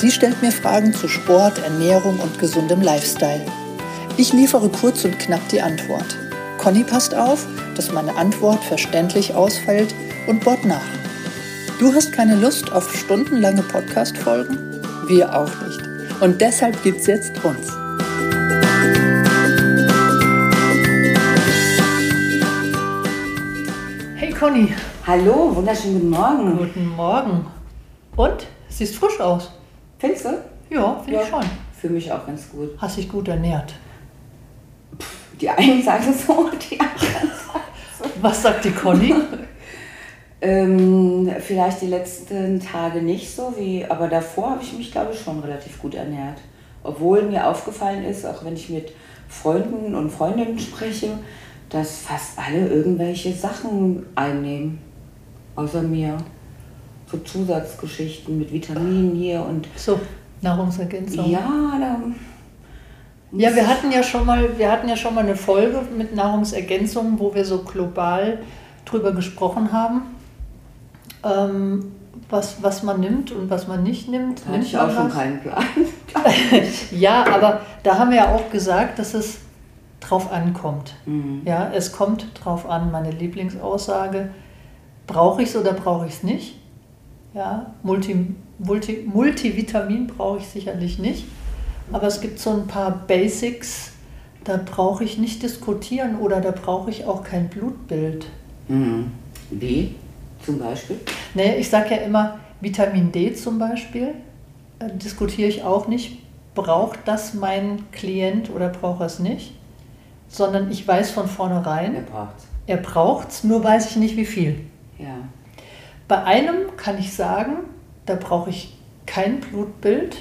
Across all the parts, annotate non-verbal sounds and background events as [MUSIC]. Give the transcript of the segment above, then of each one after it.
Sie stellt mir Fragen zu Sport, Ernährung und gesundem Lifestyle. Ich liefere kurz und knapp die Antwort. Conny passt auf, dass meine Antwort verständlich ausfällt und bohrt nach. Du hast keine Lust auf stundenlange Podcast-Folgen? Wir auch nicht. Und deshalb gibt's jetzt uns. Hey Conny. Hallo, wunderschönen guten Morgen. Guten Morgen. Und? Siehst frisch aus. Findest du? Ja, finde Ja. ich schon. Für mich auch ganz gut. Hast dich gut ernährt. Die einen sagen so, [LAUGHS] die anderen sagen Was sagt die Conny? [LAUGHS] ähm, Vielleicht die letzten Tage nicht so, wie, aber davor habe ich mich, glaube ich, schon relativ gut ernährt. Obwohl mir aufgefallen ist, auch wenn ich mit Freunden und Freundinnen spreche, dass fast alle irgendwelche Sachen einnehmen. Außer mir. So Zusatzgeschichten mit Vitaminen hier und So, Nahrungsergänzung. ja, da. Ja, wir hatten ja schon mal, wir hatten ja schon mal eine Folge mit Nahrungsergänzungen, wo wir so global drüber gesprochen haben, ähm, was, was man nimmt und was man nicht nimmt. Da Nimmt ich auch schon was? keinen Plan. [LAUGHS] Ja, aber da haben wir ja auch gesagt, dass es drauf ankommt. Mhm. Ja, es kommt drauf an, meine Lieblingsaussage. Brauche ich es oder brauche ich es nicht? Ja, Multi, Multi, Multivitamin brauche ich sicherlich nicht. Aber es gibt so ein paar Basics, da brauche ich nicht diskutieren oder da brauche ich auch kein Blutbild. Mhm. Wie? Zum Beispiel? Nee, ich sage ja immer, Vitamin D zum Beispiel, äh, diskutiere ich auch nicht. Braucht das mein Klient oder braucht er es nicht? Sondern ich weiß von vornherein, Wer braucht's? er braucht es, nur weiß ich nicht wie viel. Ja. Bei einem kann ich sagen, da brauche ich kein Blutbild.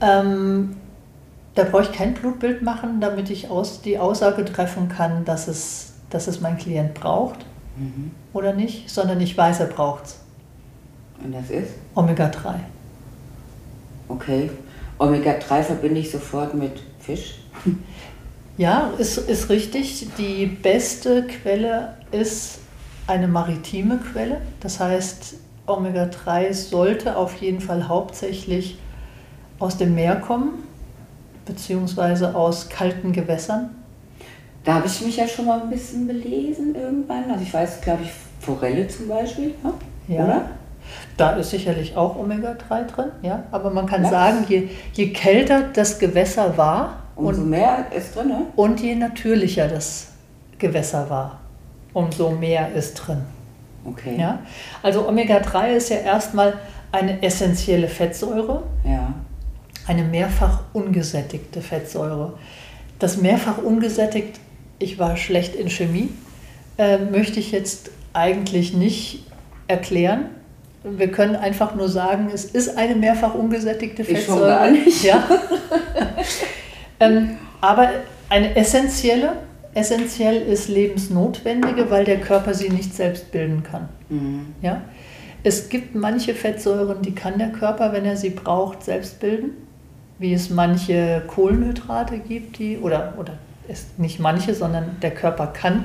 Ähm, da brauche ich kein Blutbild machen, damit ich aus, die Aussage treffen kann, dass es, dass es mein Klient braucht Mhm. oder nicht, sondern ich weiß, er braucht es. Und das ist? Omega-3. Okay. Omega-3 verbinde ich sofort mit Fisch. Ja, ist, ist richtig. Die beste Quelle ist eine maritime Quelle. Das heißt, Omega-3 sollte auf jeden Fall hauptsächlich aus dem Meer kommen, beziehungsweise aus kalten Gewässern. Da habe ich mich ja schon mal ein bisschen belesen irgendwann. Also ich weiß, glaube ich, Forelle zum Beispiel. Ja? Ja. Oder? Da ist sicherlich auch Omega-3 drin, ja. Aber man kann Lachs. sagen, je, je kälter das Gewässer war Umso und, mehr ist drin, ne? und je natürlicher das Gewässer war, umso mehr ist drin. Okay. Ja? Also Omega-3 ist ja erstmal eine essentielle Fettsäure, Ja. eine mehrfach ungesättigte Fettsäure. Das mehrfach ungesättigt, ich war schlecht in Chemie, äh, möchte ich jetzt eigentlich nicht erklären. Wir können einfach nur sagen, es ist eine mehrfach ungesättigte Ich schon Fettsäure. gar nicht. Ja. [LAUGHS] ähm, aber eine essentielle, essentiell ist lebensnotwendige, weil der Körper sie nicht selbst bilden kann. Mhm. Ja? Es gibt manche Fettsäuren, die kann der Körper, wenn er sie braucht, selbst bilden. Wie es manche Kohlenhydrate gibt, die, oder, oder es nicht manche, sondern der Körper kann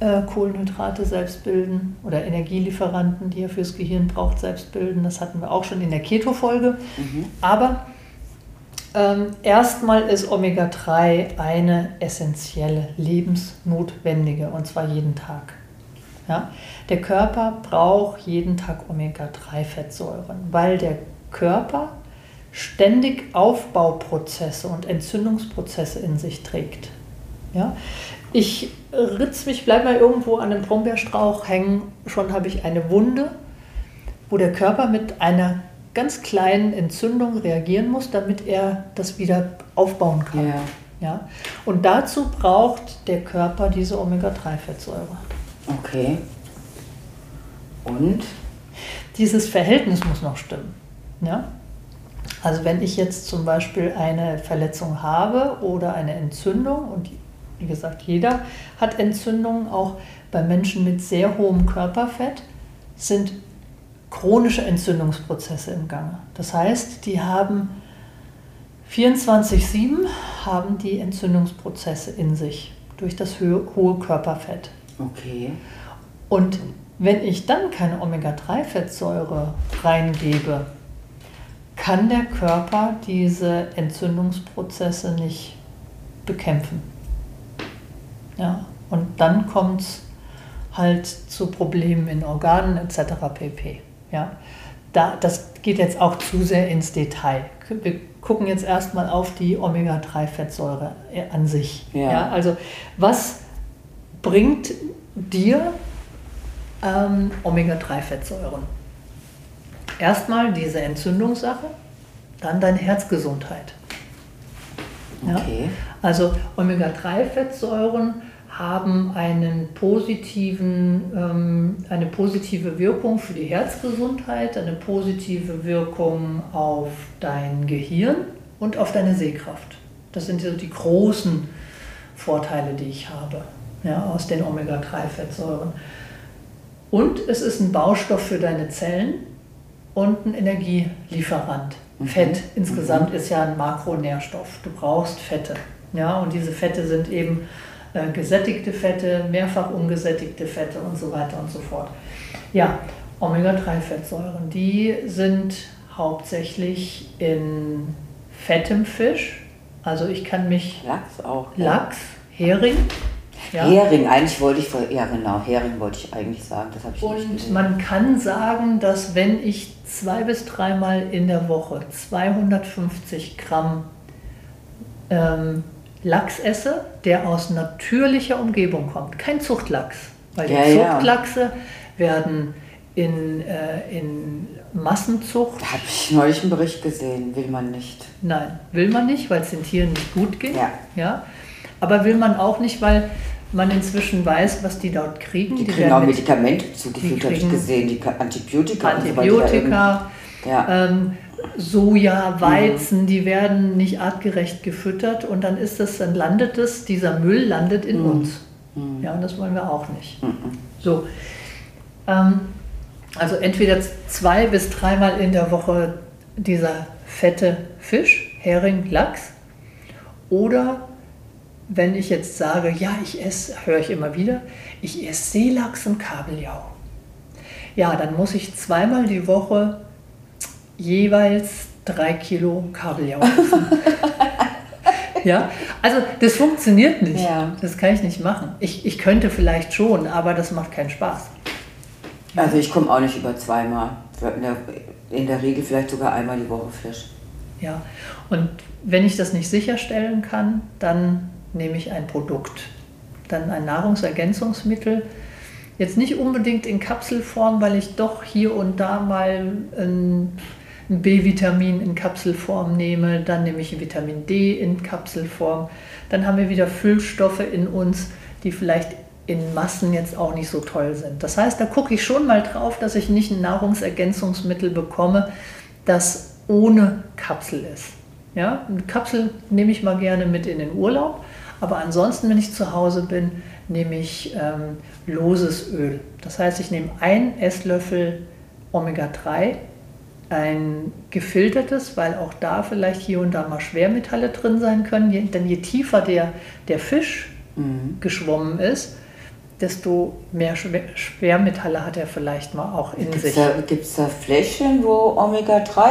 äh, Kohlenhydrate selbst bilden oder Energielieferanten, die er fürs Gehirn braucht, selbst bilden. Das hatten wir auch schon in der Keto-Folge. Mhm. Aber ähm, erstmal ist Omega-3 eine essentielle, lebensnotwendige, und zwar jeden Tag. Ja? Der Körper braucht jeden Tag Omega-3-Fettsäuren, weil der Körper ständig Aufbauprozesse und Entzündungsprozesse in sich trägt. Ja? Ich ritz mich, bleib mal irgendwo an einem Brombeerstrauch hängen, schon habe ich eine Wunde, wo der Körper mit einer ganz kleinen Entzündung reagieren muss, damit er das wieder aufbauen kann. Ja. Ja? Und dazu braucht der Körper diese Omega-3-Fettsäure. Okay. Und? Dieses Verhältnis muss noch stimmen. Ja? Also wenn ich jetzt zum Beispiel eine Verletzung habe oder eine Entzündung, und wie gesagt, jeder hat Entzündungen, auch bei Menschen mit sehr hohem Körperfett sind chronische Entzündungsprozesse im Gange. Das heißt, die haben 24-7 haben die Entzündungsprozesse in sich durch das hohe Körperfett. Okay. Und wenn ich dann keine Omega-3-Fettsäure reingebe, kann der Körper diese Entzündungsprozesse nicht bekämpfen. Ja, und dann kommt es halt zu Problemen in Organen etc. pp. Ja, da, das geht jetzt auch zu sehr ins Detail. Wir gucken jetzt erstmal auf die Omega-3-Fettsäure an sich. Ja. ja. also was bringt dir ähm, Omega-3-Fettsäuren? Erstmal diese Entzündungssache, dann deine Herzgesundheit. Ja? Okay. Also Omega-3-Fettsäuren haben einen positiven, ähm, eine positive Wirkung für die Herzgesundheit, eine positive Wirkung auf dein Gehirn und auf deine Sehkraft. Das sind so die großen Vorteile, die ich habe ja, aus den Omega-3-Fettsäuren. Und es ist ein Baustoff für deine Zellen und ein Energielieferant. Mhm. Fett insgesamt mhm. ist ja ein Makronährstoff. Du brauchst Fette. Ja, und diese Fette sind eben gesättigte Fette, mehrfach ungesättigte Fette und so weiter und so fort. Ja, Omega-3-Fettsäuren, die sind hauptsächlich in fettem Fisch. Also ich kann mich... Lachs auch. Lachs, Hering. Ja. Hering, eigentlich wollte ich, ja genau, Hering wollte ich eigentlich sagen, das habe ich Und man kann sagen, dass wenn ich zwei bis dreimal in der Woche 250 Gramm ähm, Lachs esse, der aus natürlicher Umgebung kommt. Kein Zuchtlachs. Weil ja, die Zuchtlachse ja. werden in, äh, in Massenzucht. Da habe ich neulich einen Bericht gesehen, will man nicht. Nein, will man nicht, weil es den Tieren nicht gut geht. Ja. Ja? Aber will man auch nicht, weil man inzwischen weiß, was die dort kriegen. Die, die kriegen auch Medikamente zugeführt, habe ich gesehen, die Antibiotika. Antibiotika. So ja. ähm, Soja, Weizen, die werden nicht artgerecht gefüttert und dann ist es, dann landet es, dieser Müll landet in mhm. uns. Mhm. Ja, und das wollen wir auch nicht. Mhm. So. Ähm, also entweder zwei bis dreimal in der Woche dieser fette Fisch, Hering, Lachs. Oder wenn ich jetzt sage, ja, ich esse, höre ich immer wieder, ich esse Seelachs und Kabeljau. Ja, dann muss ich zweimal die Woche jeweils drei Kilo Kabeljau essen. [LAUGHS] ja, also das funktioniert nicht. Ja. Das kann ich nicht machen. Ich, ich könnte vielleicht schon, aber das macht keinen Spaß. Also ich komme auch nicht über zweimal. In der, in der Regel vielleicht sogar einmal die Woche Fisch. Ja, und wenn ich das nicht sicherstellen kann, dann nehme ich ein Produkt. Dann ein Nahrungsergänzungsmittel. Jetzt nicht unbedingt in Kapselform, weil ich doch hier und da mal ein ein B-Vitamin in Kapselform nehme, dann nehme ich Vitamin D in Kapselform. Dann haben wir wieder Füllstoffe in uns, die vielleicht in Massen jetzt auch nicht so toll sind. Das heißt, da gucke ich schon mal drauf, dass ich nicht ein Nahrungsergänzungsmittel bekomme, das ohne Kapsel ist. Ja, eine Kapsel nehme ich mal gerne mit in den Urlaub, aber ansonsten, wenn ich zu Hause bin, nehme ich ähm, loses Öl. Das heißt, ich nehme einen Esslöffel Omega-3 ein gefiltertes, weil auch da vielleicht hier und da mal Schwermetalle drin sein können. Je, denn je tiefer der, der Fisch mhm. geschwommen ist, desto mehr Schwermetalle hat er vielleicht mal auch in gibt's sich. Gibt es da Fläschchen, wo Omega-3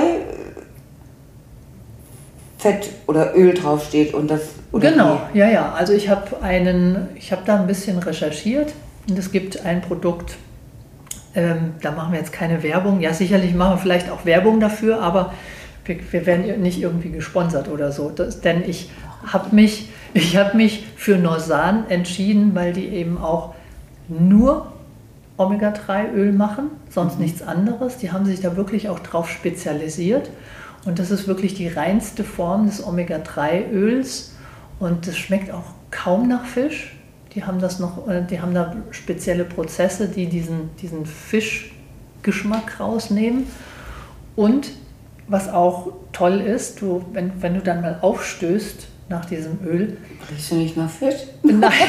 Fett oder Öl draufsteht und das. genau, wie? ja, ja. Also ich habe einen, ich habe da ein bisschen recherchiert und es gibt ein Produkt, ähm, da machen wir jetzt keine Werbung. Ja, sicherlich machen wir vielleicht auch Werbung dafür, aber wir, wir werden nicht irgendwie gesponsert oder so. Das, denn ich habe mich, [LAUGHS] hab mich für Norsan entschieden, weil die eben auch nur Omega-3-Öl machen, sonst mhm. nichts anderes. Die haben sich da wirklich auch drauf spezialisiert. Und das ist wirklich die reinste Form des Omega-3-Öls. Und es schmeckt auch kaum nach Fisch. Die haben das noch, äh, die haben da spezielle Prozesse, die diesen, diesen Fischgeschmack rausnehmen. Und was auch toll ist, du, wenn, wenn du dann mal aufstößt nach diesem Öl. Riechst du nicht nach Fisch? Nein. [LAUGHS]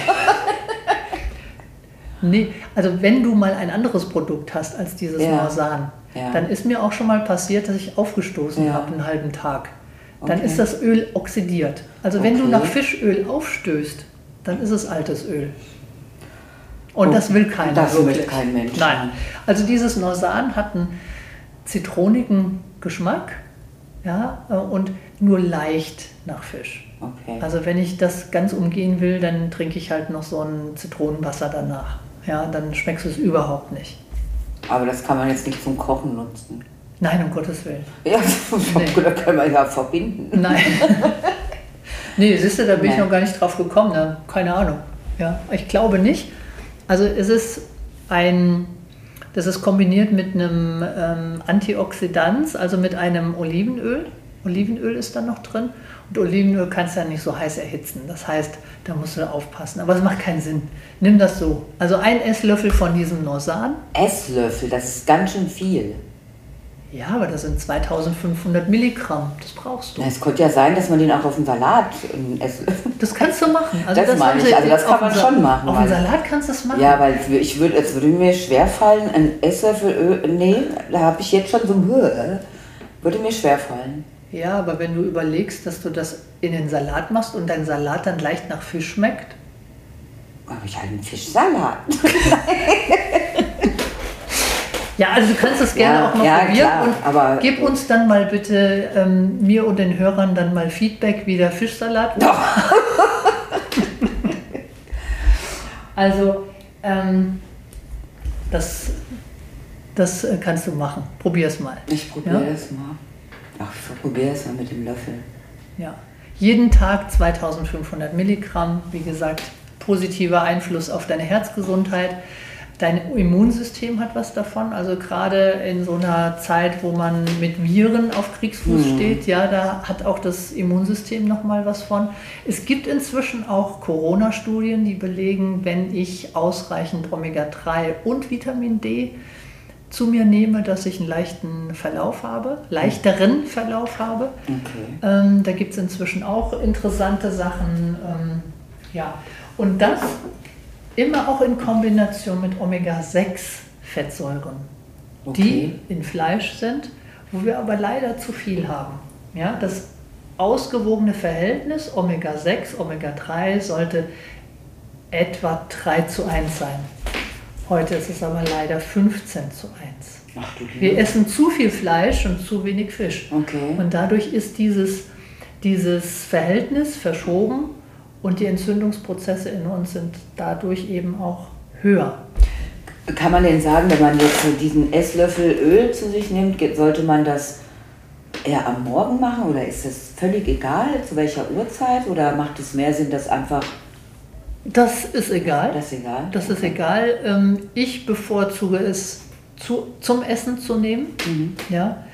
nee, also wenn du mal ein anderes Produkt hast als dieses Ja. Norsan, Ja. dann ist mir auch schon mal passiert, dass ich aufgestoßen Ja. habe einen halben Tag. Dann Okay. ist das Öl oxidiert. Also wenn du nach Fischöl aufstößt, dann ist es altes Öl. Und Oh, das will keiner das will wirklich. kein Mensch. Nein. Also dieses Norsan hat einen zitronigen Geschmack ja, äh, und nur leicht nach Fisch. Okay. Also wenn ich das ganz umgehen will, dann trinke ich halt noch so ein Zitronenwasser danach. Ja, dann schmeckst du es überhaupt nicht. Aber das kann man jetzt nicht zum Kochen nutzen. Nein, um Gottes Willen. Ja, [LAUGHS] Nee. da kann man ja verbinden. Nein. [LAUGHS] nee, siehst du, da bin ich Nein. noch gar nicht drauf gekommen. Ne? Keine Ahnung. Ja, ich glaube nicht. Also es ist ein, das ist kombiniert mit einem ähm, Antioxidans, also mit einem Olivenöl. Olivenöl ist da noch drin. Und Olivenöl kannst du ja nicht so heiß erhitzen. Das heißt, da musst du aufpassen. Aber es macht keinen Sinn. Nimm das so. Also ein Esslöffel von diesem Norsan. Esslöffel, das ist ganz schön viel. Ja, aber das sind 2500 Milligramm. Das brauchst du. Na, Es könnte ja sein, dass man den auch auf dem Salat einen Esslöffel. Das kannst du machen. Das haben meine ich. Also das kann man schon machen, Auf dem Salat kannst du es machen. Ja, weil ich würde, es würde mir schwerfallen, ein Esslöffel Öl. Nee, da habe ich jetzt schon so ein Höhe. Würde mir schwerfallen. Ja, aber wenn du überlegst, dass du das in den Salat machst und dein Salat dann leicht nach Fisch schmeckt, Aber ich halt einen Fischsalat. [LAUGHS] Ja, also du kannst es gerne Ja, auch mal ja, probieren klar, und aber- gib uns dann mal bitte, ähm, mir und den Hörern dann mal Feedback, wie der Fischsalat war. [LAUGHS] Also, ähm, das, das äh, kannst du machen. Probier es mal. Ich probiere Ja? mal. Ach, ich probiere es mal mit dem Löffel. Ja. Jeden Tag 2500 Milligramm, wie gesagt, positiver Einfluss auf deine Herzgesundheit. Dein Immunsystem hat was davon. Also gerade in so einer Zeit, wo man mit Viren auf Kriegsfuß steht, ja, da hat auch das Immunsystem nochmal was von. Es gibt inzwischen auch Corona-Studien, die belegen, wenn ich ausreichend Omega-3 und Vitamin D zu mir nehme, dass ich einen leichten Verlauf habe, leichteren Verlauf habe. Okay. Ähm, da gibt es inzwischen auch interessante Sachen. Ähm, ja. Und das immer auch in Kombination mit Omega-6-Fettsäuren, Okay. die in Fleisch sind, wo wir aber leider zu viel haben. Ja, das ausgewogene Verhältnis Omega-6, Omega-3 sollte etwa 3 zu 1 sein. Heute ist es aber leider 15 zu 1. Ach Wir essen zu viel Fleisch und zu wenig Fisch. Okay. Und dadurch ist dieses, dieses Verhältnis verschoben und die Entzündungsprozesse in uns sind dadurch eben auch höher. Kann man denn sagen, wenn man jetzt so diesen Esslöffel Öl zu sich nimmt, sollte man das eher am Morgen machen oder ist das völlig egal, zu welcher Uhrzeit? Oder macht es mehr Sinn, das einfach, Das ist egal. das ist egal? Das ist egal. Ähm, Ich bevorzuge es zu, zum Essen zu nehmen, Mhm. ja,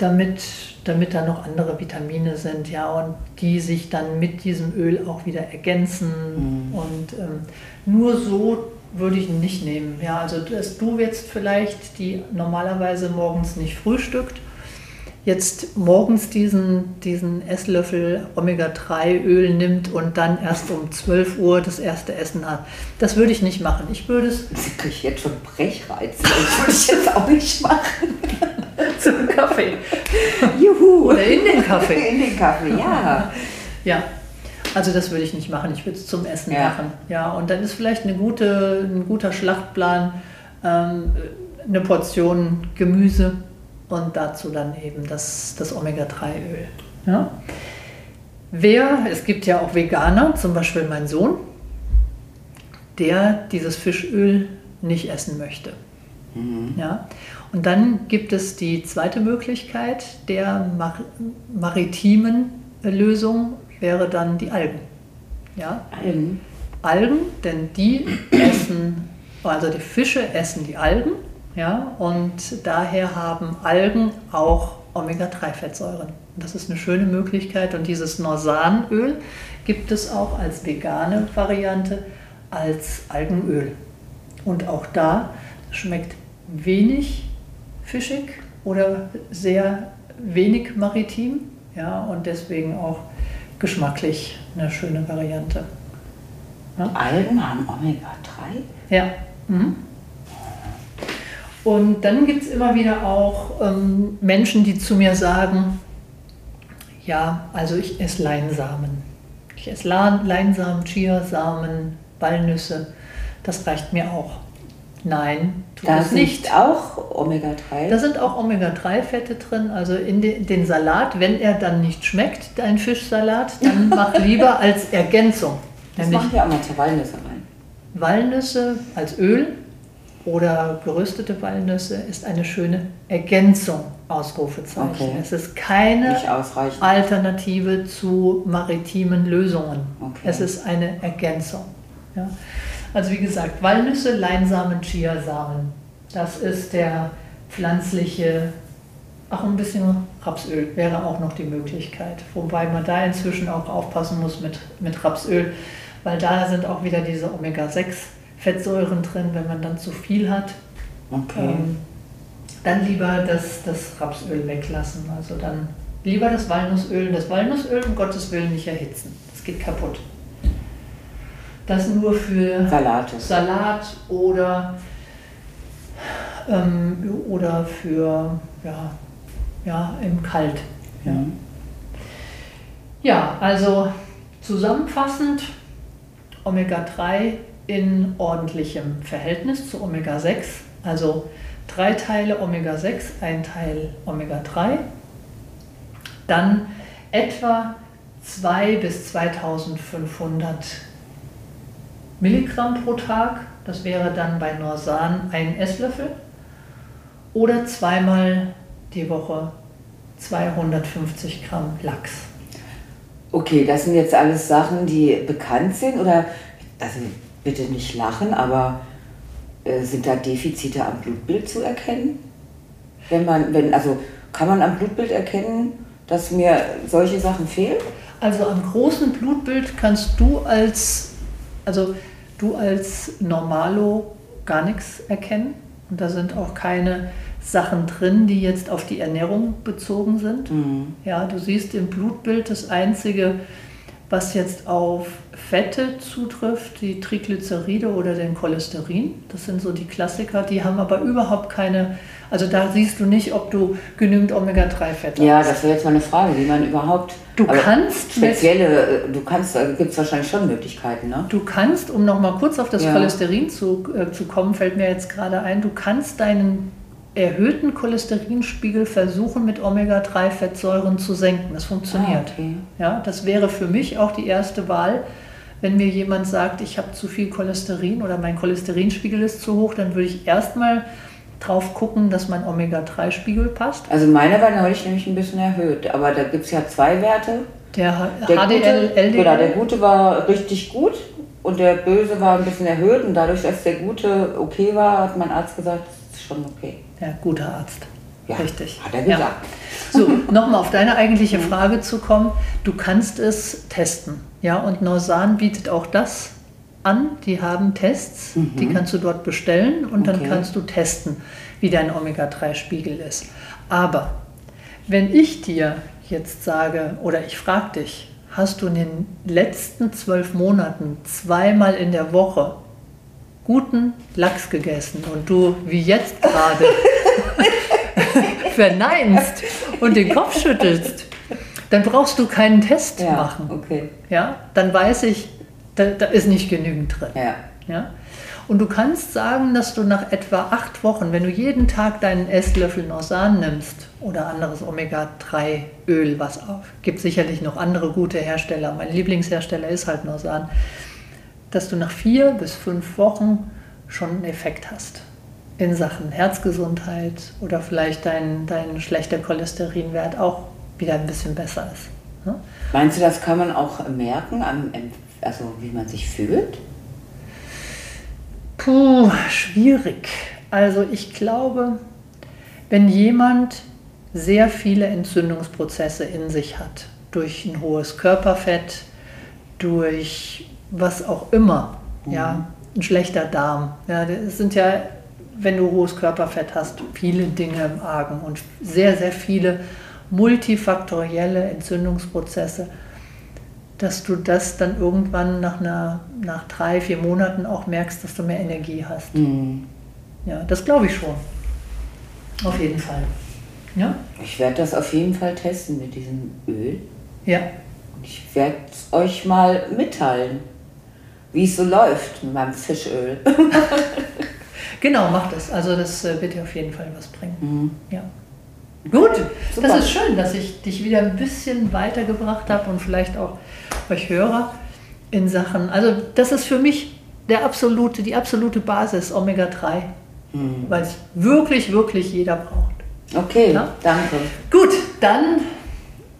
damit, damit da noch andere Vitamine sind, ja, und die sich dann mit diesem Öl auch wieder ergänzen. Und ähm, nur so würde ich ihn nicht nehmen. Ja, also dass du jetzt vielleicht, die normalerweise morgens nicht frühstückt, jetzt morgens diesen, diesen Esslöffel Omega-3-Öl nimmt und dann erst um 12 Uhr das erste Essen hat. Das würde ich nicht machen. Ich würde es Ich kriege jetzt schon Brechreiz. Das würde ich jetzt auch nicht machen. [LAUGHS] [LAUGHS] zum Kaffee Juhu. oder in den Kaffee. [LAUGHS] In den Kaffee, ja. [LAUGHS] Ja, also das würde ich nicht machen. Ich würde es zum Essen Ja. machen. Ja, und dann ist vielleicht eine gute, ein guter Schlachtplan, ähm, eine Portion Gemüse und dazu dann eben das, das Omega-3-Öl. Ja? Wer, es gibt ja auch Veganer, zum Beispiel mein Sohn, der dieses Fischöl nicht essen möchte. Ja? Und dann gibt es die zweite Möglichkeit der mar maritimen Lösung, wäre dann die Algen. Ja? Algen. Algen, denn die essen, also die Fische essen die Algen, ja, und daher haben Algen auch Omega-3-Fettsäuren. Das ist eine schöne Möglichkeit und dieses Norsanöl gibt es auch als vegane Variante, als Algenöl. Und auch da schmeckt wenig fischig oder sehr wenig maritim. Ja, und deswegen auch geschmacklich eine schöne Variante. Ja? Algen haben Omega-3? Ja. Mhm. Und dann gibt es immer wieder auch ähm, Menschen, die zu mir sagen, ja, also ich esse Leinsamen. Ich esse Leinsamen, Chiasamen, Walnüsse. Das reicht mir auch. Nein, tut da es nicht. auch Omega-3? Da sind auch Omega-3-Fette drin. Also in den, den Salat, wenn er dann nicht schmeckt, dein Fischsalat, dann [LAUGHS] mach lieber als Ergänzung. Das machen wir auch mal zur Walnüsse rein. Walnüsse als Öl oder geröstete Walnüsse ist eine schöne Ergänzung, Ausrufezeichen. Okay. Es ist keine Alternative zu maritimen Lösungen. Okay. Es ist eine Ergänzung. Ja. Also wie gesagt, Walnüsse, Leinsamen, Chiasamen. Das ist der pflanzliche, ach ein bisschen Rapsöl wäre auch noch die Möglichkeit. Wobei man da inzwischen auch aufpassen muss mit, mit Rapsöl, weil da sind auch wieder diese Omega-6-Fettsäuren drin, wenn man dann zu viel hat. Okay. Ähm, dann lieber das, das Rapsöl weglassen. Also dann lieber das Walnussöl. Das Walnussöl um Gottes Willen nicht erhitzen. Das geht kaputt das nur für Salate. Salat oder, ähm, oder für ja, ja, im Kalt. Ja. Mhm. ja, also zusammenfassend Omega-3 in ordentlichem Verhältnis zu Omega-6, also drei Teile Omega-6, ein Teil Omega-3, dann etwa 2 bis 2500 Milligramm pro Tag, das wäre dann bei Norsan ein Esslöffel, oder zweimal die Woche 250 Gramm Lachs. Okay, das sind jetzt alles Sachen, die bekannt sind oder, also bitte nicht lachen, aber äh, sind da Defizite am Blutbild zu erkennen? Wenn man, wenn, also kann man am Blutbild erkennen, dass mir solche Sachen fehlen? Also am großen Blutbild kannst du als, also du als Normalo gar nichts erkennen. Und da sind auch keine Sachen drin, die jetzt auf die Ernährung bezogen sind. Mhm. Ja, du siehst im Blutbild das Einzige, was jetzt auf Fette zutrifft, die Triglyceride oder den Cholesterin. Das sind so die Klassiker, die haben aber überhaupt keine, also da siehst du nicht, ob du genügend Omega-3-Fette ja, hast. Ja, das wäre jetzt mal eine Frage, wie man überhaupt. Du kannst. Spezielle, du kannst, da gibt es wahrscheinlich schon Möglichkeiten, ne? Du kannst, um nochmal kurz auf das ja. Cholesterin zu, äh, zu kommen, fällt mir jetzt gerade ein, du kannst deinen erhöhten Cholesterinspiegel versuchen, mit Omega-3-Fettsäuren zu senken. Das funktioniert. Ah, okay. ja, das wäre für mich auch die erste Wahl. Wenn mir jemand sagt, ich habe zu viel Cholesterin oder mein Cholesterinspiegel ist zu hoch, dann würde ich erstmal drauf gucken, dass mein Omega-3-Spiegel passt. Also meine war neulich nämlich ein bisschen erhöht, aber da gibt es ja zwei Werte. Der, der HDL, gute, LDL? Genau, der gute war richtig gut und der böse war ein bisschen erhöht und dadurch, dass der gute okay war, hat mein Arzt gesagt, das ist schon okay. Ja, guter Arzt. Ja, Richtig. Hat er gesagt. Ja. So, nochmal auf deine eigentliche. Frage zu kommen. Du kannst es testen. Ja, und Norsan bietet auch das an. Die haben Tests, mhm. die kannst du dort bestellen und okay. dann kannst du testen, wie dein Omega-3-Spiegel ist. Aber wenn ich dir jetzt sage oder ich frage dich, hast du in den letzten zwölf Monaten zweimal in der Woche guten Lachs gegessen und du wie jetzt gerade [LAUGHS] verneinst und den Kopf schüttelst, dann brauchst du keinen Test ja, machen. Okay. Ja, dann weiß ich, da, da ist nicht genügend drin. Ja. Ja? Und du kannst sagen, dass du nach etwa acht Wochen, wenn du jeden Tag deinen Esslöffel Norsan nimmst oder anderes Omega-3-Öl, was auf, gibt sicherlich noch andere gute Hersteller. Mein Lieblingshersteller ist halt Norsan dass du nach vier bis fünf Wochen schon einen Effekt hast in Sachen Herzgesundheit oder vielleicht dein, dein schlechter Cholesterinwert auch wieder ein bisschen besser ist. Ne? Meinst du, das kann man auch merken, also wie man sich fühlt? Puh, schwierig. Also ich glaube, wenn jemand sehr viele Entzündungsprozesse in sich hat, durch ein hohes Körperfett, durch was auch immer, mhm. ja, ein schlechter Darm. Ja, das sind ja wenn du hohes Körperfett hast, viele Dinge im Argen und sehr, sehr viele multifaktorielle Entzündungsprozesse, dass du das dann irgendwann nach, einer, nach drei, vier Monaten auch merkst, dass du mehr Energie hast. Mhm. Ja, das glaube ich schon. Auf jeden Fall. Ja? Ich werde das auf jeden Fall testen mit diesem Öl. Ja. Ich werde es euch mal mitteilen, wie es so läuft mit meinem Fischöl. [LAUGHS] genau, mach das. Also das äh, wird dir auf jeden Fall was bringen. Mhm. Ja. Gut, Super. das ist schön, dass ich dich wieder ein bisschen weitergebracht habe und vielleicht auch euch Hörer in Sachen. Also das ist für mich der absolute, die absolute Basis Omega-3, mhm. weil es wirklich, wirklich jeder braucht. Okay, ja? danke. Gut, dann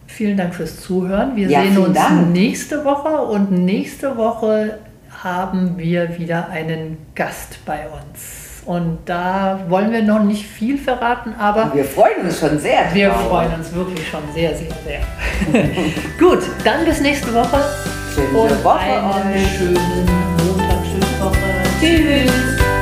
vielen Dank fürs Zuhören. Wir ja, sehen uns Dank. nächste Woche und nächste Woche haben wir wieder einen Gast bei uns. Und da wollen wir noch nicht viel verraten, aber. Wir freuen uns schon sehr. Wir drauf. freuen uns wirklich schon sehr, sehr, sehr. [LAUGHS] Gut, dann bis nächste Woche. Schöne und Woche einen schönen Montag, schöne Woche. Tschüss.